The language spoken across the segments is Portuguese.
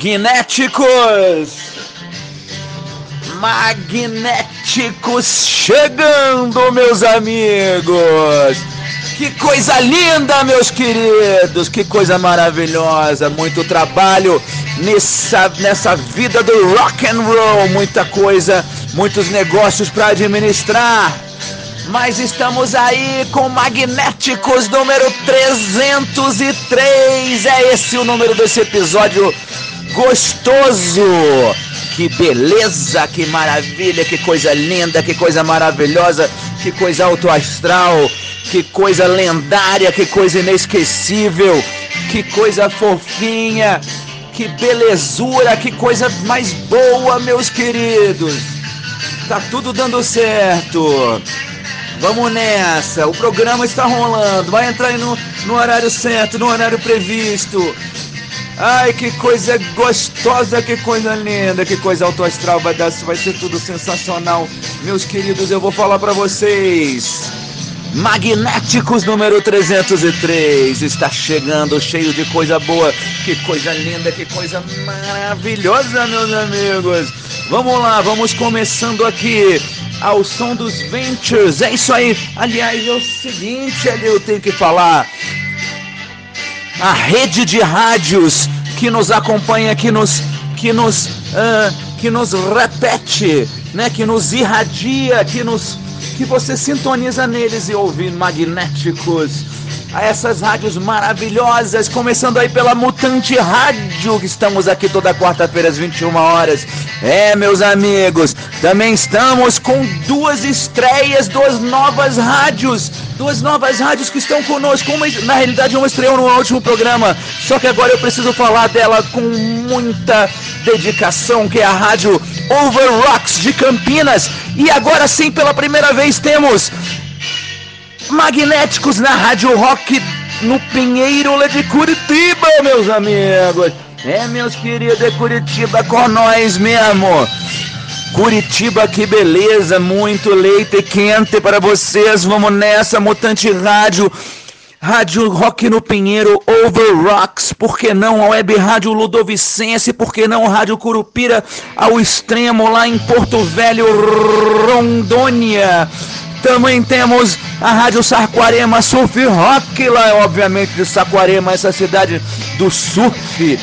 Magnéticos! Magnéticos chegando, meus amigos! Que coisa linda, meus queridos! Que coisa maravilhosa! Muito trabalho nessa, nessa vida do rock and roll, muita coisa, muitos negócios para administrar. Mas estamos aí com Magnéticos número 303. É esse o número desse episódio gostoso. Que beleza, que maravilha, que coisa linda, que coisa maravilhosa, que coisa alto astral, que coisa lendária, que coisa inesquecível, que coisa fofinha, que belezura, que coisa mais boa, meus queridos. Tá tudo dando certo. Vamos nessa, o programa está rolando, vai entrar no, no horário certo, no horário previsto. Ai, que coisa gostosa, que coisa linda, que coisa alto astral vai dar, vai ser tudo sensacional. Meus queridos, eu vou falar para vocês. Magnéticos número 303 está chegando cheio de coisa boa, que coisa linda, que coisa maravilhosa, meus amigos. Vamos lá, vamos começando aqui ao som dos Ventures. É isso aí. Aliás, é o seguinte, ali eu tenho que falar. A rede de rádios que nos acompanha, que nos que nos ah, que nos repete, né, que nos irradia, que nos que você sintoniza neles e ouve magnéticos a essas rádios maravilhosas, começando aí pela Mutante Rádio, que estamos aqui toda quarta-feira às 21 horas. É, meus amigos, também estamos com duas estreias, duas novas rádios, duas novas rádios que estão conosco. Uma, na realidade, uma estreou no último programa, só que agora eu preciso falar dela com muita dedicação, que é a rádio Over Rocks de Campinas. E agora sim, pela primeira vez, temos magnéticos na Rádio Rock no Pinheiro de Curitiba, meus amigos. É, meus queridos, é Curitiba com nós mesmo. Curitiba, que beleza, muito leite quente para vocês. Vamos nessa, Mutante Rádio. Rádio Rock no Pinheiro, Over Rocks, por que não a Web Rádio Ludovicense, por que não Rádio Curupira ao extremo lá em Porto Velho, Rondônia. Também temos a Rádio Saquarema Surf Rock, lá obviamente de Saquarema, essa cidade do surf.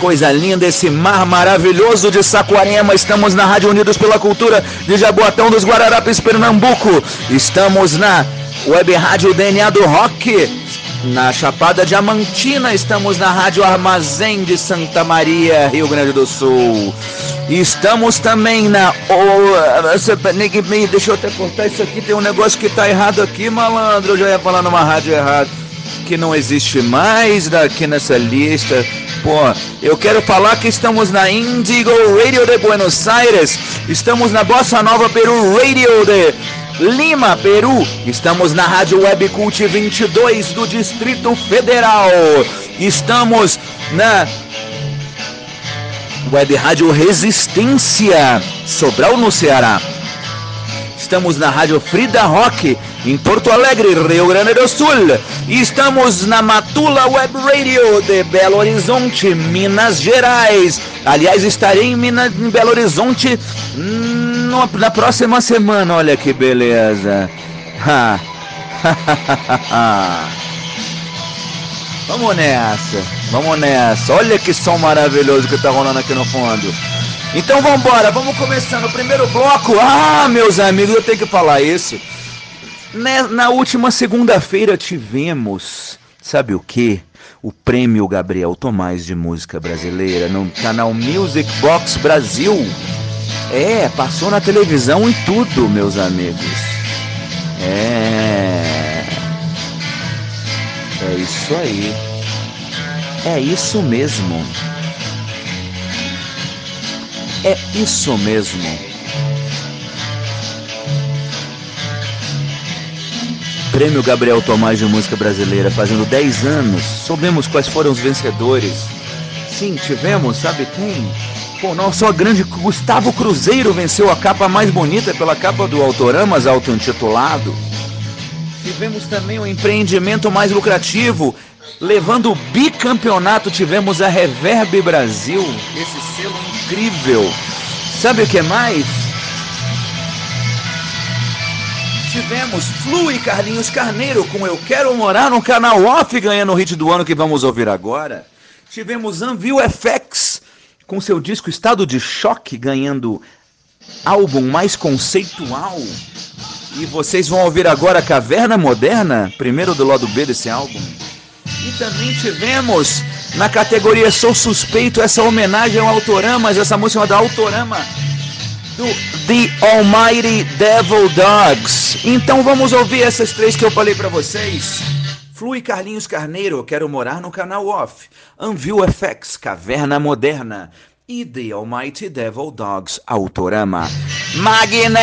Coisa linda, esse mar maravilhoso de Saquarema. Estamos na Rádio Unidos pela Cultura de Jaboatão dos Guararapes, Pernambuco. Estamos na Web Rádio DNA do Rock, na Chapada Diamantina. Estamos na Rádio Armazém de Santa Maria, Rio Grande do Sul. Estamos também na. Deixa eu até cortar isso aqui. Tem um negócio que tá errado aqui, malandro. Eu já ia falar numa rádio errada. Que não existe mais daqui nessa lista. Pô, eu quero falar que estamos na Indigo Radio de Buenos Aires. Estamos na Bossa Nova Peru Radio de Lima, Peru. Estamos na Rádio Web Cult 22 do Distrito Federal. Estamos na Web Rádio Resistência, Sobral no Ceará. Estamos na Rádio Frida Rock, em Porto Alegre, Rio Grande do Sul. Estamos na Matula Web Radio de Belo Horizonte, Minas Gerais. Aliás, estarei em, Minas, em Belo Horizonte na próxima semana. Olha que beleza. Vamos nessa, vamos nessa. Olha que som maravilhoso que tá rolando aqui no fundo. Então vamos embora, vamos começando o primeiro bloco. Ah, meus amigos, eu tenho que falar isso. Na última segunda-feira tivemos, sabe o que? o Prêmio Gabriel Tomás de Música Brasileira no canal Music Box Brasil. É, passou na televisão e tudo, meus amigos. É. É isso aí. É isso mesmo. É isso mesmo. Prêmio Gabriel Tomás de Música Brasileira, fazendo 10 anos. Soubemos quais foram os vencedores. Sim, tivemos, sabe quem? Pô, nosso grande Gustavo Cruzeiro venceu a capa mais bonita pela capa do Autoramas auto-intitulado. Tivemos também o empreendimento mais lucrativo, levando o bicampeonato, tivemos a Reverb Brasil, esse selo incrível. Sabe o que mais? tivemos Flu e Carlinhos Carneiro com Eu Quero Morar no canal off ganhando o hit do ano que vamos ouvir agora. Tivemos Anvil FX com seu disco Estado de Choque ganhando álbum mais conceitual. E vocês vão ouvir agora Caverna Moderna, primeiro do lado B desse álbum. E também tivemos na categoria Sou Suspeito essa homenagem ao Autoramas, essa música da Autorama do The Almighty Devil Dogs. Então vamos ouvir essas três que eu falei para vocês. Flui Carlinhos Carneiro, Quero Morar no Canal Off. Anvil FX, Caverna Moderna. E The Almighty Devil Dogs, Autorama. Magnéticos!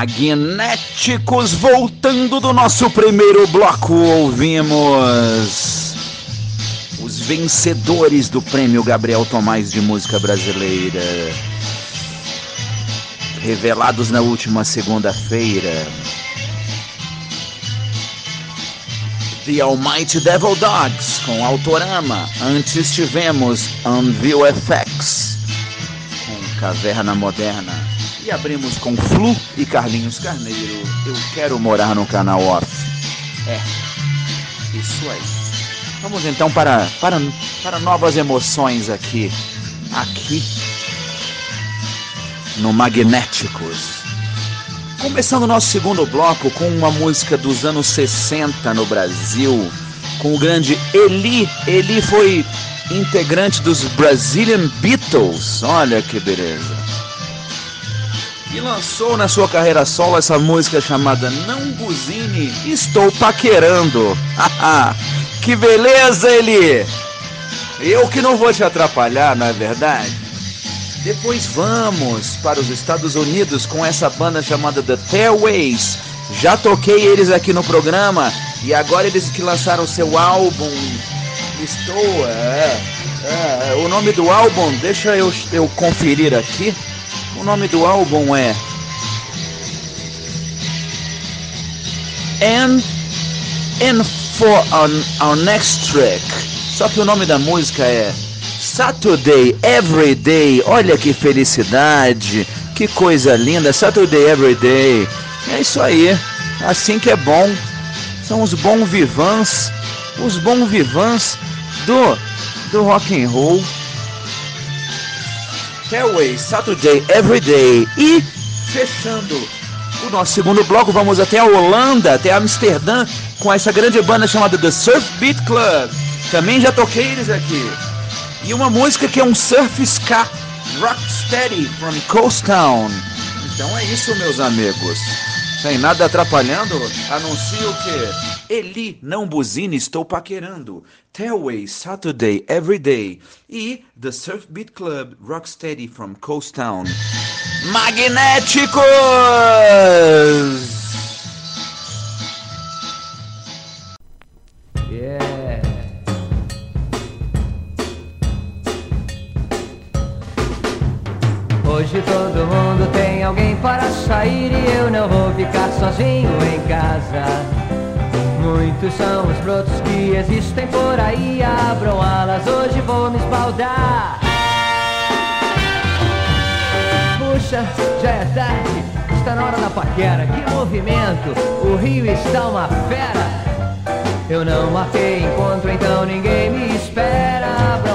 Magnéticos, voltando do nosso primeiro bloco, ouvimos os vencedores do prêmio Gabriel Tomás de Música Brasileira, revelados na última segunda-feira. The Almighty Devil Dogs com Autorama. Antes tivemos Unview FX com Caverna Moderna. E abrimos com Flu e Carlinhos Carneiro. Eu quero morar no canal off. É, isso aí. Vamos então para, para, para novas emoções aqui. Aqui no Magnéticos. Começando o nosso segundo bloco com uma música dos anos 60 no Brasil, com o grande Eli. Eli foi integrante dos Brazilian Beatles. Olha que beleza. E lançou na sua carreira solo essa música chamada Não Buzine, Estou Paquerando. que beleza, Eli! Eu que não vou te atrapalhar, não é verdade? Depois vamos para os Estados Unidos com essa banda chamada The Tailways. Já toquei eles aqui no programa e agora eles que lançaram seu álbum. Estou. É, é, o nome do álbum, deixa eu, eu conferir aqui. O nome do álbum é. And, and for our, our next track. Só que o nome da música é Saturday Everyday. Olha que felicidade, que coisa linda. Saturday Everyday. É isso aí. Assim que é bom. São os bons vivans, os bons vivans do do rock and roll. Hellway, Saturday Everyday. E fechando o nosso segundo bloco, vamos até a Holanda, até Amsterdã, com essa grande banda chamada The Surf Beat Club. Também já toquei eles aqui. E uma música que é um surf ska, Rocksteady from Coast Town. Então é isso, meus amigos. Sem nada atrapalhando, anuncio que Eli não buzine, estou paquerando. Tailway Saturday Everyday e The Surf Beat Club Rocksteady from Coast Town. Magnéticos! Yeah. Hoje todo mundo tem alguém para sair e eu não vou ficar sozinho em casa. Muitos são os brotos que existem por aí, abram alas, hoje vou me espaldar. Puxa, já é tarde, está na hora da paquera, que movimento, o rio está uma fera. Eu não marquei encontro, então ninguém me espera.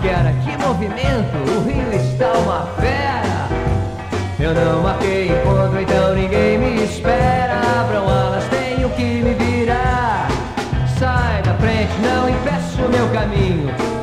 Paquera. Que movimento, o rio está uma fera. Eu não marquei encontro, então ninguém me espera. Abram alas, tenho que me virar. Sai da frente, não impeço meu caminho.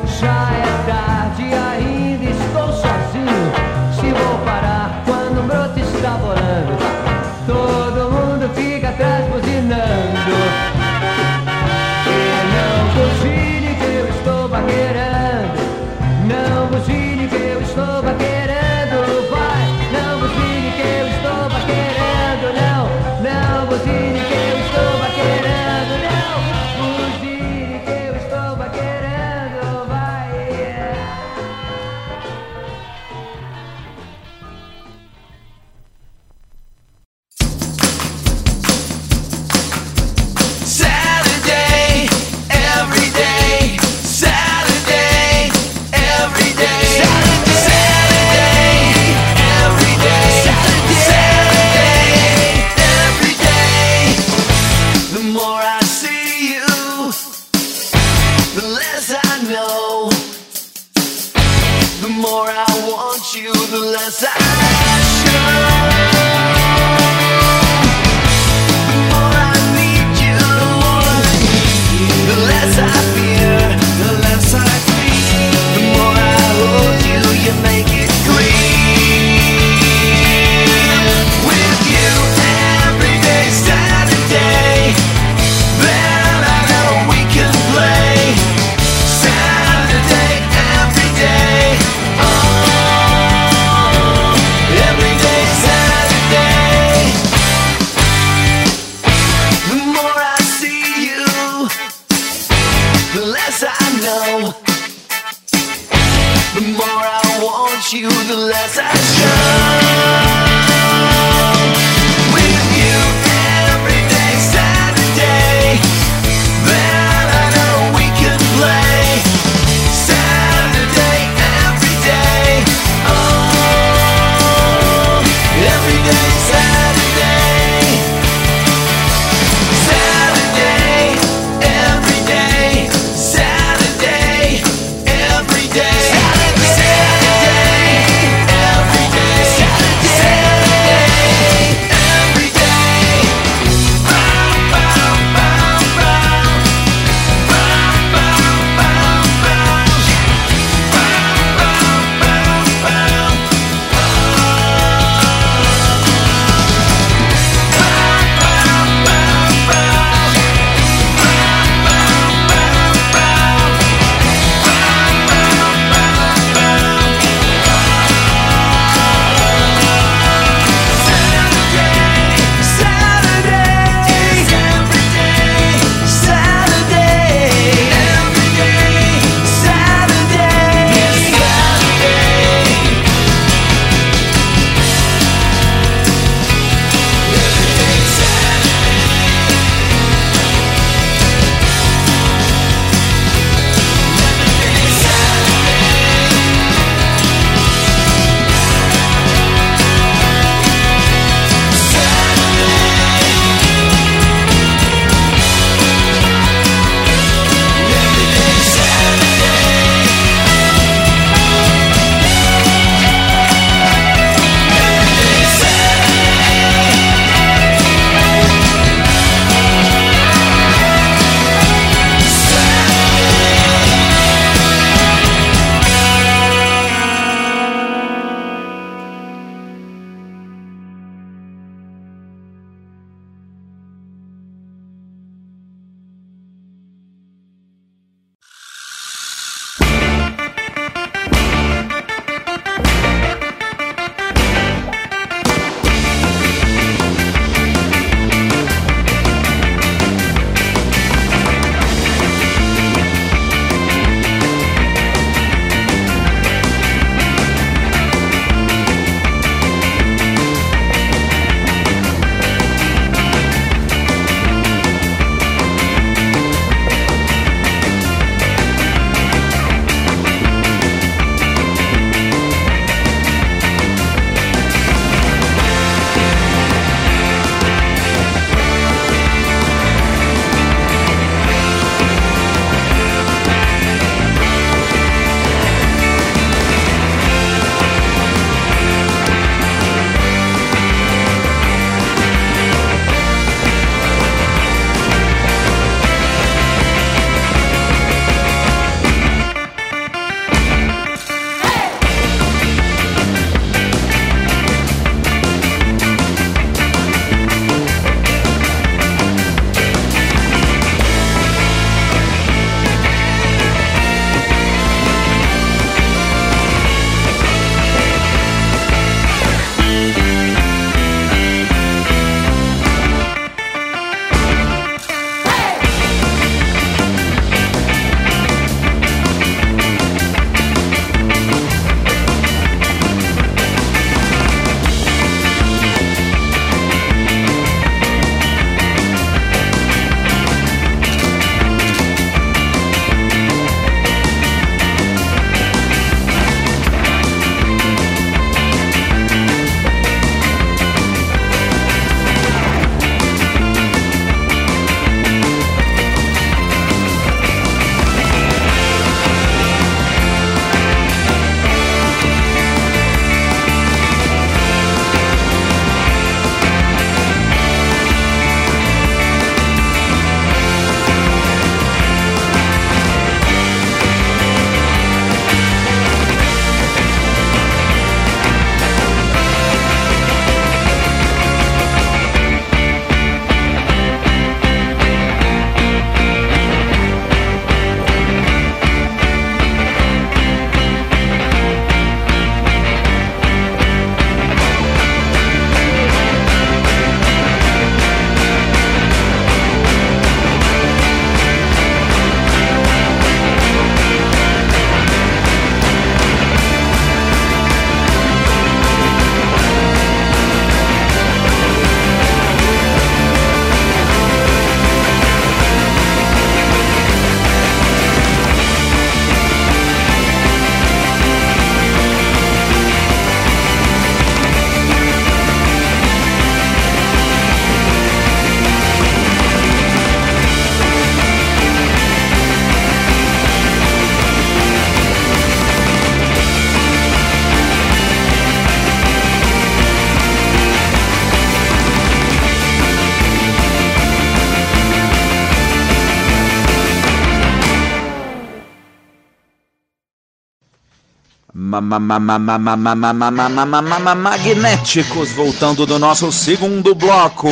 Magnéticos, voltando do nosso segundo bloco.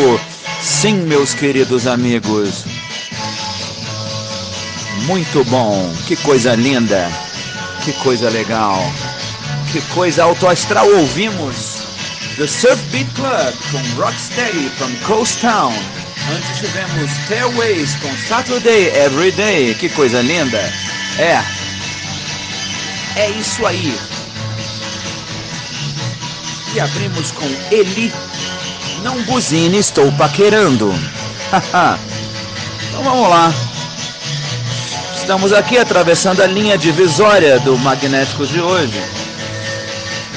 Sim, meus queridos amigos. Muito bom, que coisa linda, que coisa legal, que coisa autoastral. Ouvimos The Surf Beat Club com Rocksteady from Coast Town. Antes tivemos Stairways com Saturday Every Day, que coisa linda. É, é isso aí. Abrimos com Eli. Não buzine, estou paquerando. então vamos lá. Estamos aqui atravessando a linha divisória do Magnéticos de hoje.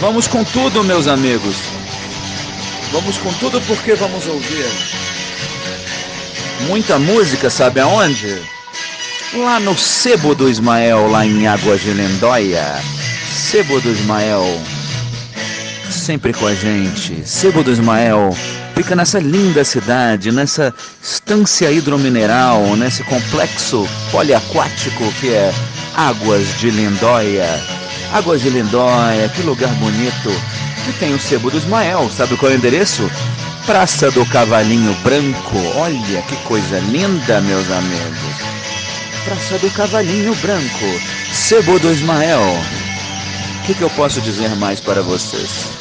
Vamos com tudo, meus amigos. Vamos com tudo porque vamos ouvir muita música, sabe aonde? Lá no Sebo do Ismael, lá em Águas de Lendóia. Sebo do Ismael, sempre com a gente. Sebo do Ismael fica nessa linda cidade, nessa estância hidromineral, nesse complexo poliaquático que é Águas de Lendóia. Águas de Lendóia, que lugar bonito. E tem o Sebo do Ismael, sabe qual é o endereço? Praça do Cavalinho Branco. Olha que coisa linda, meus amigos. Praça do Cavalinho Branco. Sebo do Ismael. O que, que eu posso dizer mais para vocês?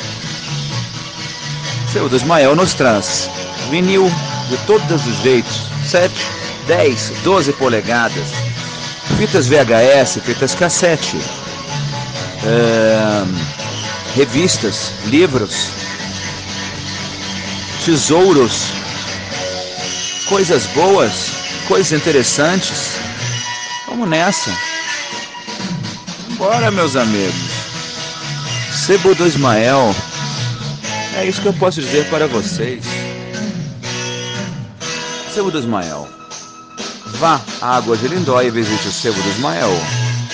Sebo do Ismael nos traz vinil de todos os jeitos. 7, 10, 12 polegadas. Fitas VHS, fitas cassete. ahn, revistas, livros, tesouros, coisas boas, coisas interessantes. Vamos nessa. Bora, meus amigos. Sebo do Ismael. É isso que eu posso dizer para vocês. Sebo do Ismael. Vá à Água de Lindóia e visite o Sebo do Ismael.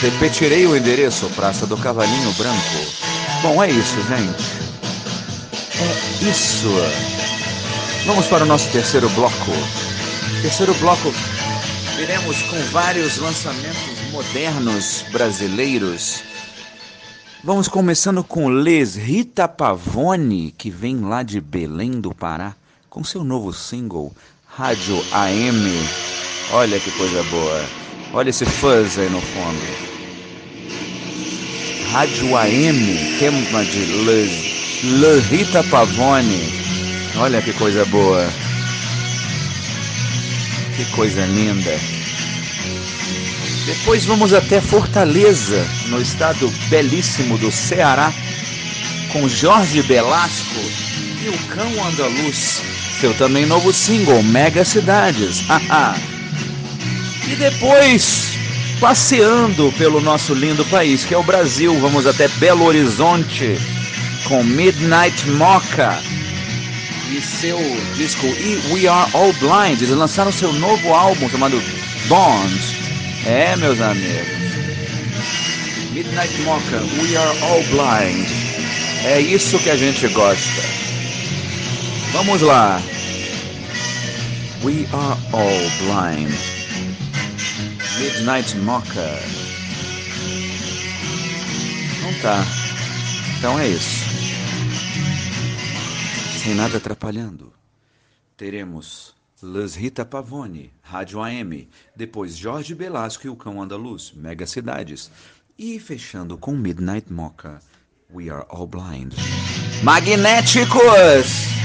Repetirei o endereço, Praça do Cavalinho Branco. Bom, é isso, gente. É isso. Vamos para o nosso terceiro bloco. Terceiro bloco, iremos com vários lançamentos modernos brasileiros. Vamos começando com Les Rita Pavone, que vem lá de Belém do Pará, com seu novo single, Rádio AM. Olha que coisa boa. Olha esse fuzz aí no fundo. Rádio AM, tema de Les, Le Rita Pavone. Olha que coisa boa. Que coisa linda. Depois vamos até Fortaleza, no estado belíssimo do Ceará, com Jorge Belasco e o Cão Andaluz. Seu também novo single, Mega Cidades. E depois, passeando pelo nosso lindo país, que é o Brasil, vamos até Belo Horizonte, com Midnight Mocha e seu disco E We Are All Blind. Eles lançaram seu novo álbum chamado Bond. É, meus amigos. Midnight Mocha, We Are All Blind. É isso que a gente gosta. Vamos lá. We Are All Blind. Midnight Mocha. Não tá. Então é isso. Sem nada atrapalhando. Teremos Las Rita Pavone, Rádio AM, depois Jorge Belasco e o Cão Andaluz, Mega Cidades, e fechando com Midnight Mocha, We Are All Blind. Magnéticos!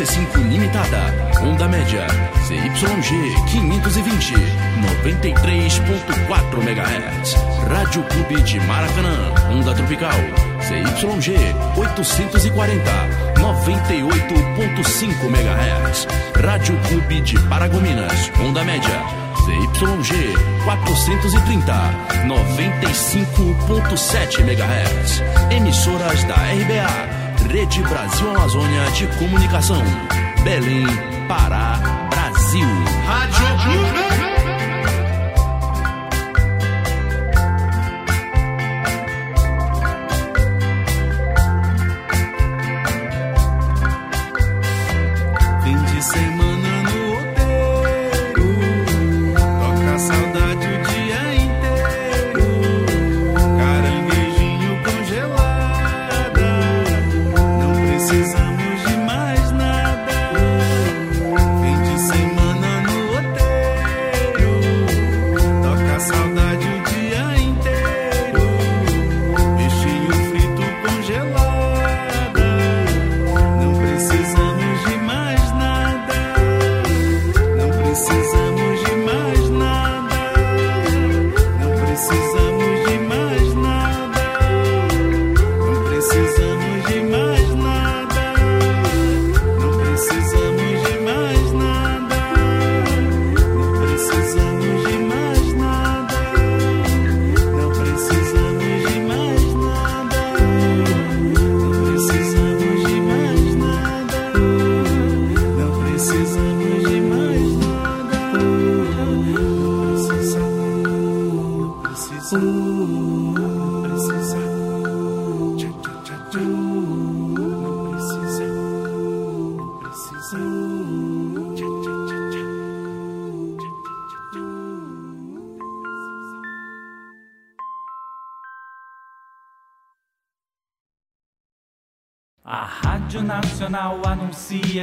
C5 limitada, onda média, CYG 520, 93.4 MHz. Rádio Clube de Maracanã, onda tropical, CYG 840, 98.5 MHz. Rádio Clube de Paragominas, onda média, ZYG 430, 95.7 MHz. Emissoras da RBA. Rede Brasil Amazônia de Comunicação. Belém, Pará, Brasil. Rádio, Rádio.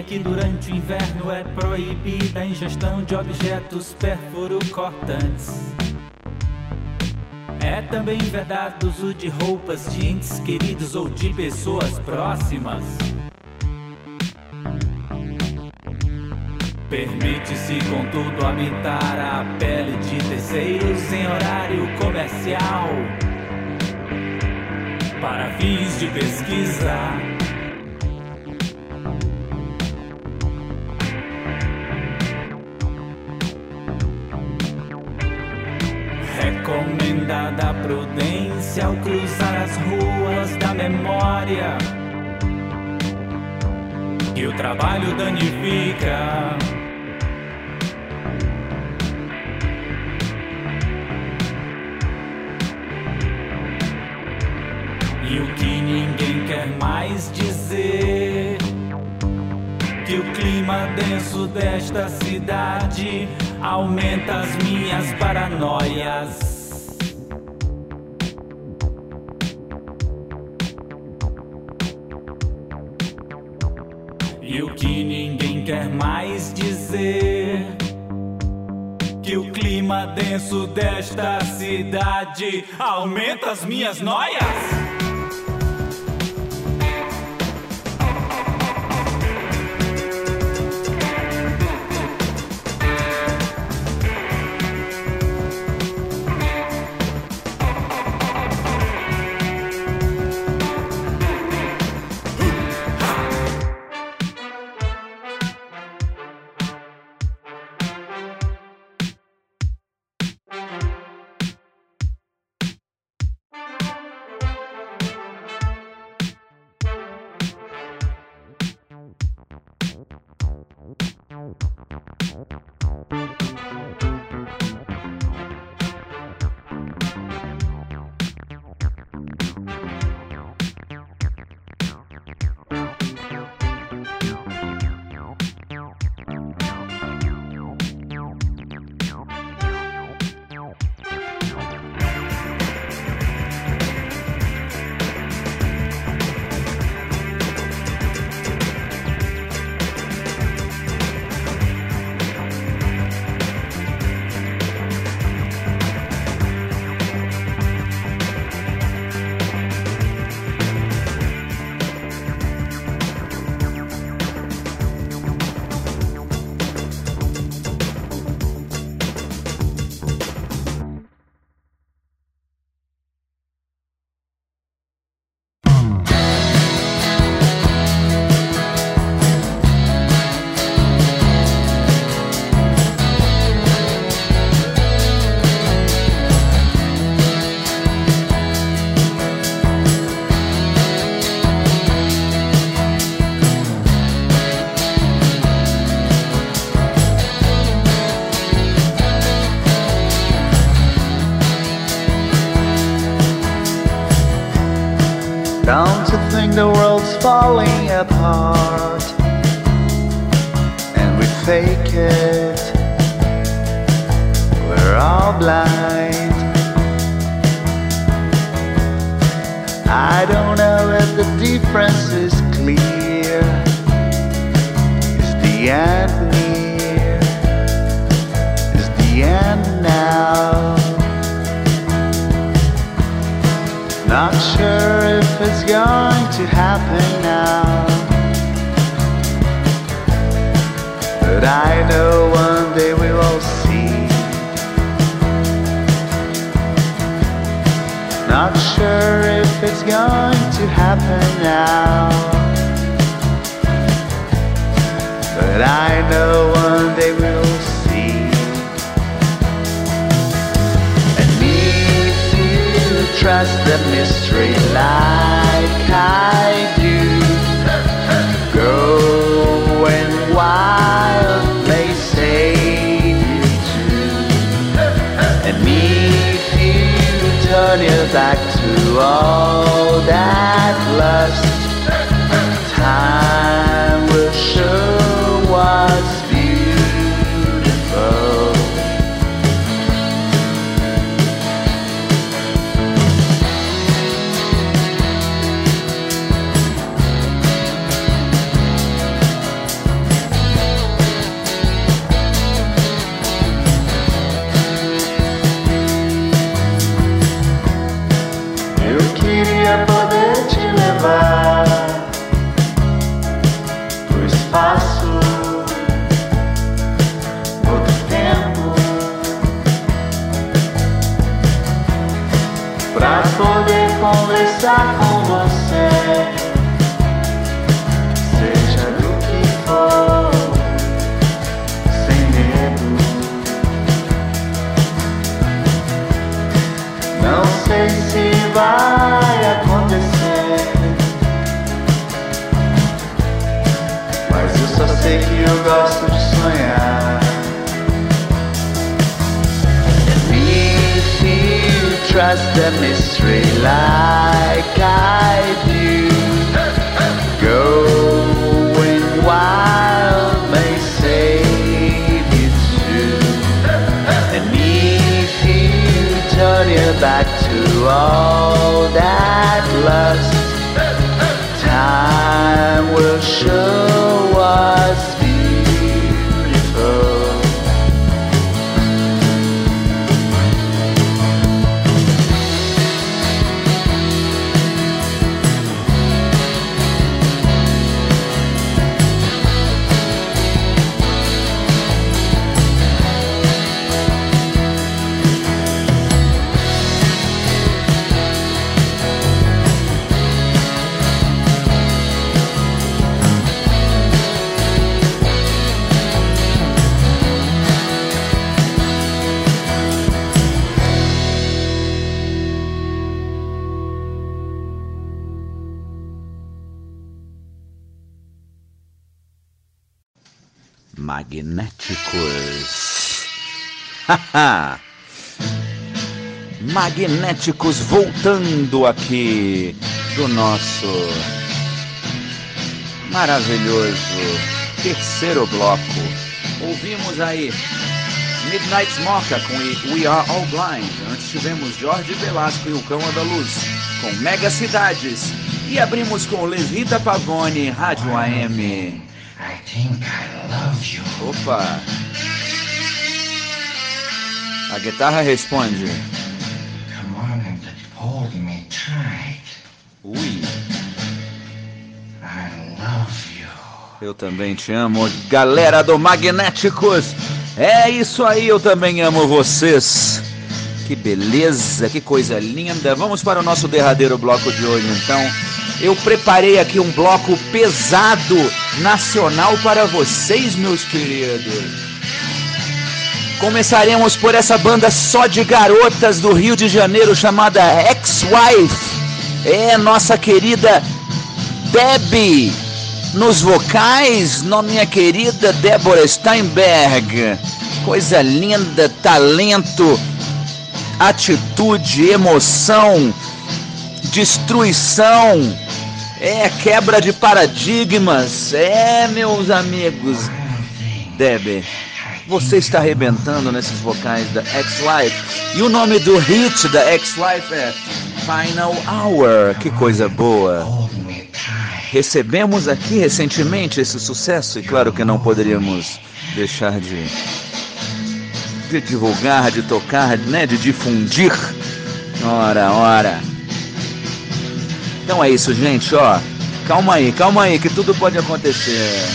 Que durante o inverno é proibida a ingestão de objetos perfurocortantes. É também verdade o uso de roupas de entes queridos ou de pessoas próximas. Permite-se, contudo, habitar a pele de terceiros em horário comercial para fins de pesquisa. trabalho danifica. E o que ninguém quer mais dizer? Que o clima denso desta cidade aumenta as minhas paranoias. E o que ninguém quer mais dizer que o clima denso desta cidade aumenta as minhas noias. Falling apart? And we fake it. We're all blind. I don't know if the difference is clear. Is the end near? Is the end now? Not sure if it's going to happen now. But I know one day we will see. Not sure if it's going to happen now. But I know one day we'll see. Trust the mystery like I do, going wild may save you too. And if you turn your back to all that lust, if you trust the mystery like I do, going wild may save you too. And if you turn your back to all that. Magnéticos. Voltando aqui do nosso maravilhoso terceiro bloco. Ouvimos aí Midnight Mocha com We- Are All Blind. Antes tivemos Jorge Velasco e o Cão da Luz com Mega Cidades. E abrimos com Levita Pavone, Rádio AM. I think I love you. Opa! A guitarra responde. Come on and hold me tight. Ui, I love you. eu também te amo. Galera do Magnéticos, é isso aí, eu também amo vocês. Que beleza, que coisa linda. Vamos para o nosso derradeiro bloco de hoje, então. Eu preparei aqui um bloco pesado nacional para vocês, meus queridos. Começaremos por essa banda só de garotas do Rio de Janeiro chamada Ex-Wife. É nossa querida Debbie nos vocais, no, minha querida Débora Steinberg. Coisa linda, talento, atitude, emoção, destruição. É quebra de paradigmas. É, meus amigos. Debbie, você está arrebentando nesses vocais da Ex-Life. E o nome do hit da Ex-Life é Final Hour. Que coisa boa. Recebemos aqui recentemente esse sucesso e claro que não poderíamos deixar de, de divulgar, de tocar, né, de difundir. Ora, ora. Então é isso, gente, ó. Calma aí, calma aí, que tudo pode acontecer.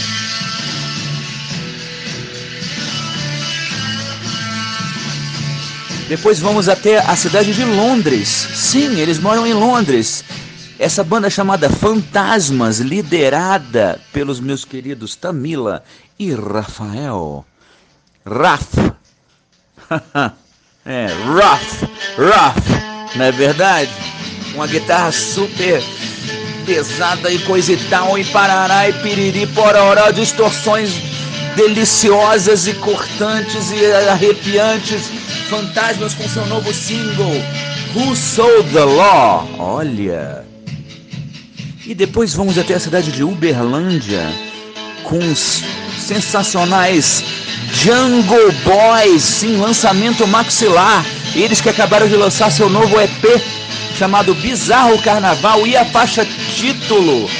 Depois vamos até a cidade de Londres. Sim, eles moram em Londres. Essa banda chamada Fantasmas, liderada pelos meus queridos Tamila e Rafael. Raf. é, Raf. Raf. Não é verdade? Uma guitarra super pesada e coisa e tal, e parará e piriri, pororó, distorções deliciosas e cortantes e arrepiantes. Fantasmas com seu novo single, Who Sold the Law? Olha. E depois vamos até a cidade de Uberlândia com os sensacionais Jungle Boys, sim, lançamento maxilar. Eles que acabaram de lançar seu novo EP chamado Bizarro Carnaval e a faixa título.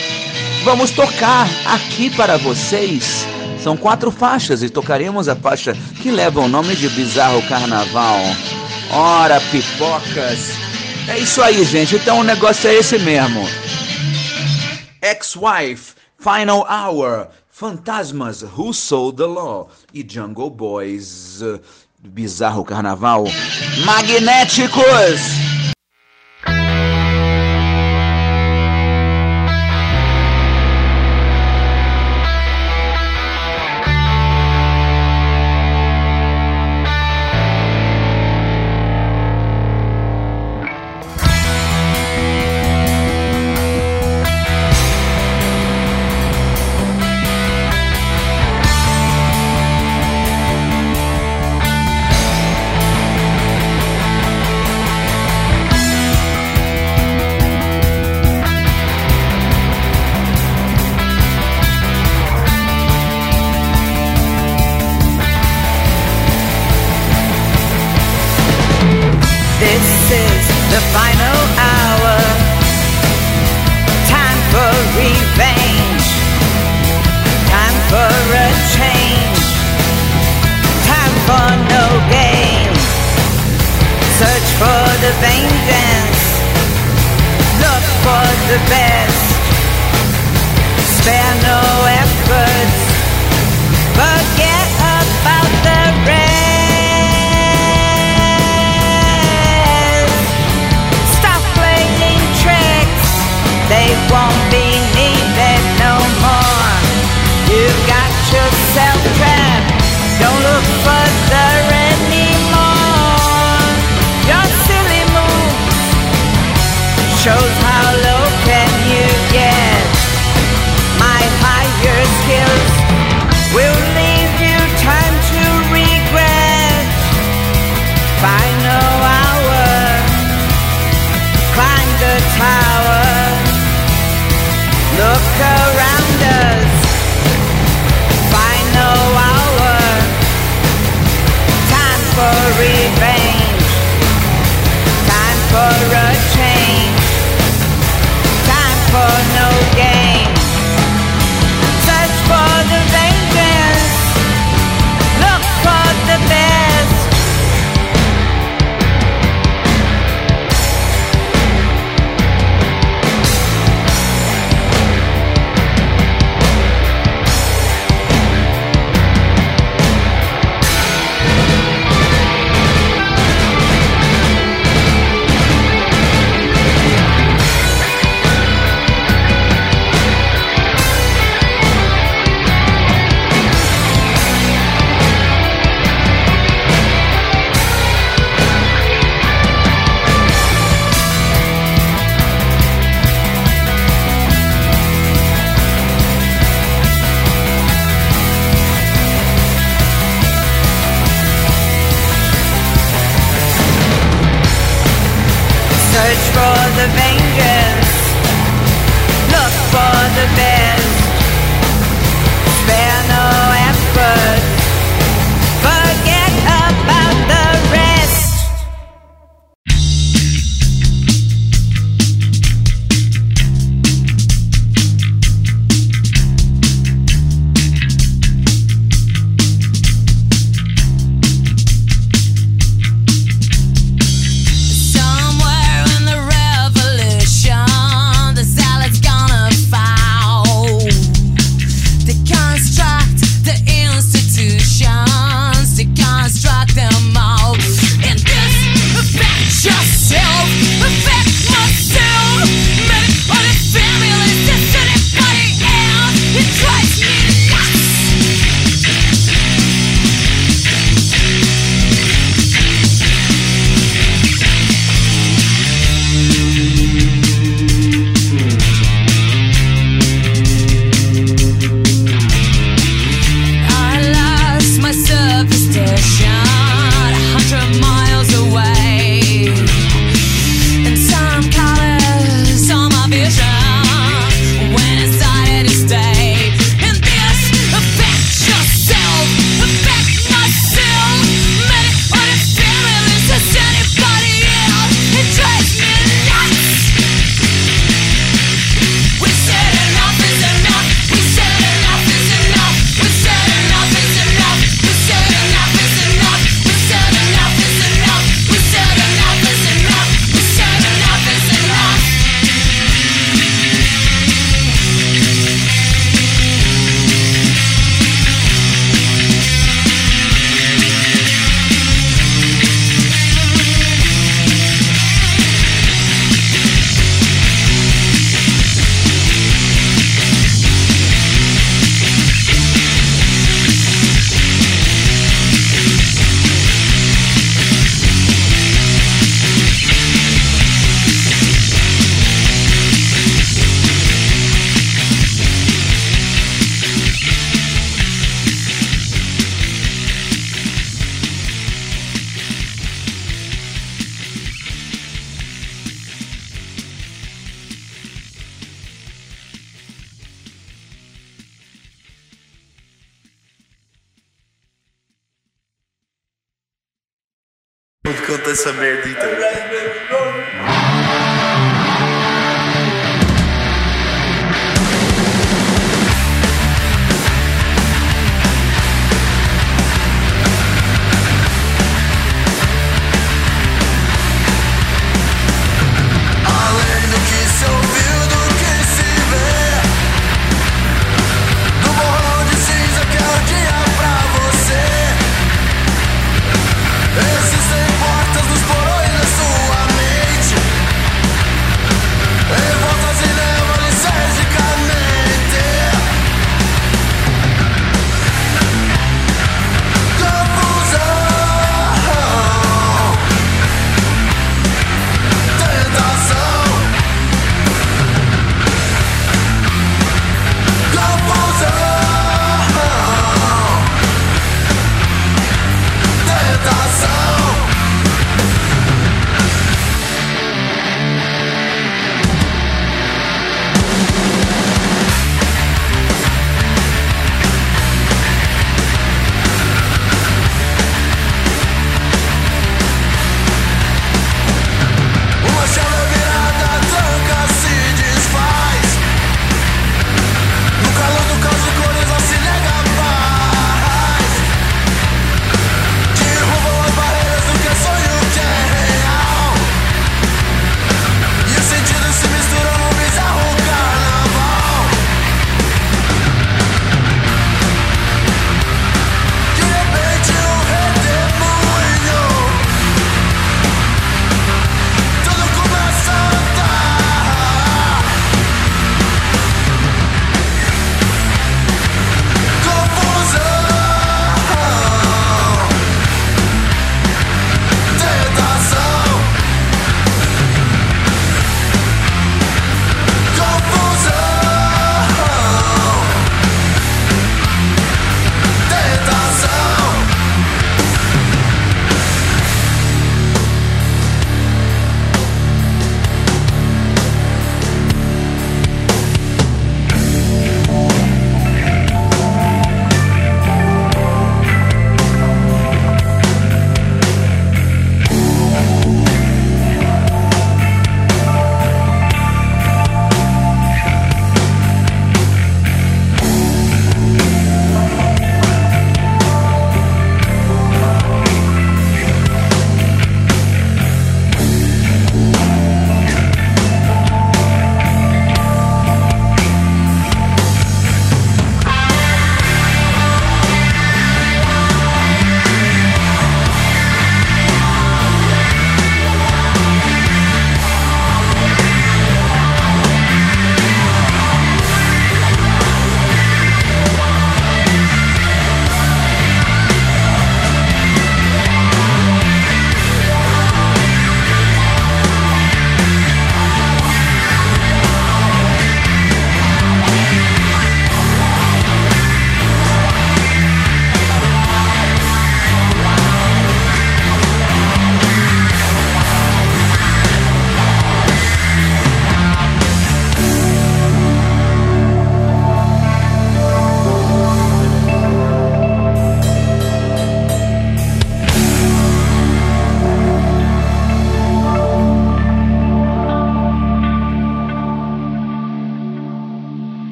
Vamos tocar aqui para vocês. São quatro faixas e tocaremos a faixa que leva o nome de Bizarro Carnaval. Ora, pipocas. É isso aí, gente. Então o negócio é esse mesmo. Ex-Wife, Final Hour, Fantasmas, Who Sold the Law e Jungle Boys, Bizarro Carnaval, Magnéticos! Conta essa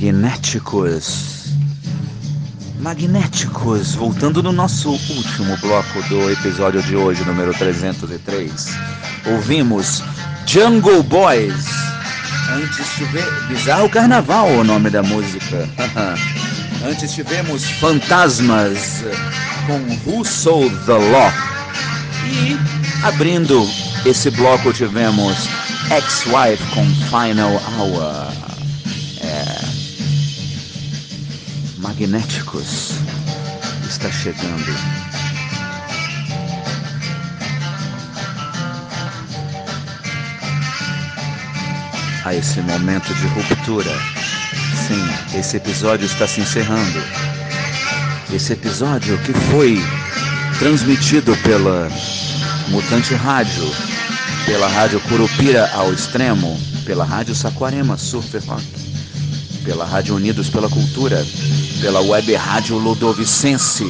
Magnéticos. Magnéticos, voltando no nosso último bloco do episódio de hoje, número 303. Ouvimos Jungle Boys. Antes tive Bizarro Carnaval, o nome da música. Antes tivemos Fantasmas com Who Sold the Law. E abrindo esse bloco tivemos Ex-Wife com Final Hour. Magnéticos está chegando. A esse momento de ruptura. Sim, esse episódio está se encerrando. Esse episódio que foi transmitido pela Mutante Rádio, pela Rádio Curupira ao Extremo, pela Rádio Saquarema Surfer Rock, pela Rádio Unidos pela Cultura, pela Web Rádio Ludovicense,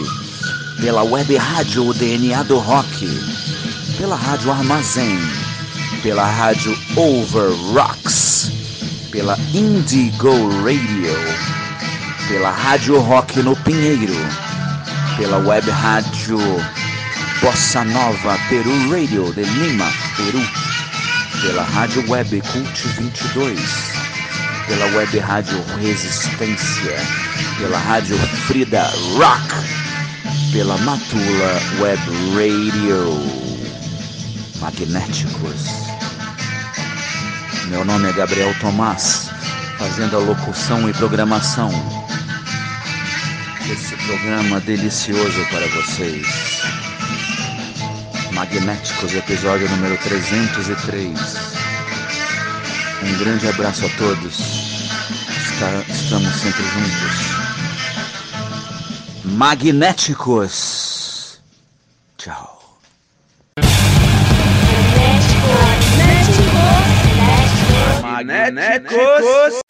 pela Web Rádio DNA do Rock, pela Rádio Armazém, pela Rádio Over Rocks, pela Indigo Radio, pela Rádio Rock no Pinheiro, pela Web Rádio Bossa Nova Peru Radio de Lima, Peru, pela Rádio Web Cult 22, pela Web Rádio Resistência, pela Rádio Frida Rock, pela Matula Web Radio. Magnéticos. Meu nome é Gabriel Tomás, fazendo a locução e programação desse programa delicioso para vocês. Magnéticos, episódio número 303. Um grande abraço a todos. Está- estamos sempre juntos. Magnéticos. Tchau. Magnéticos.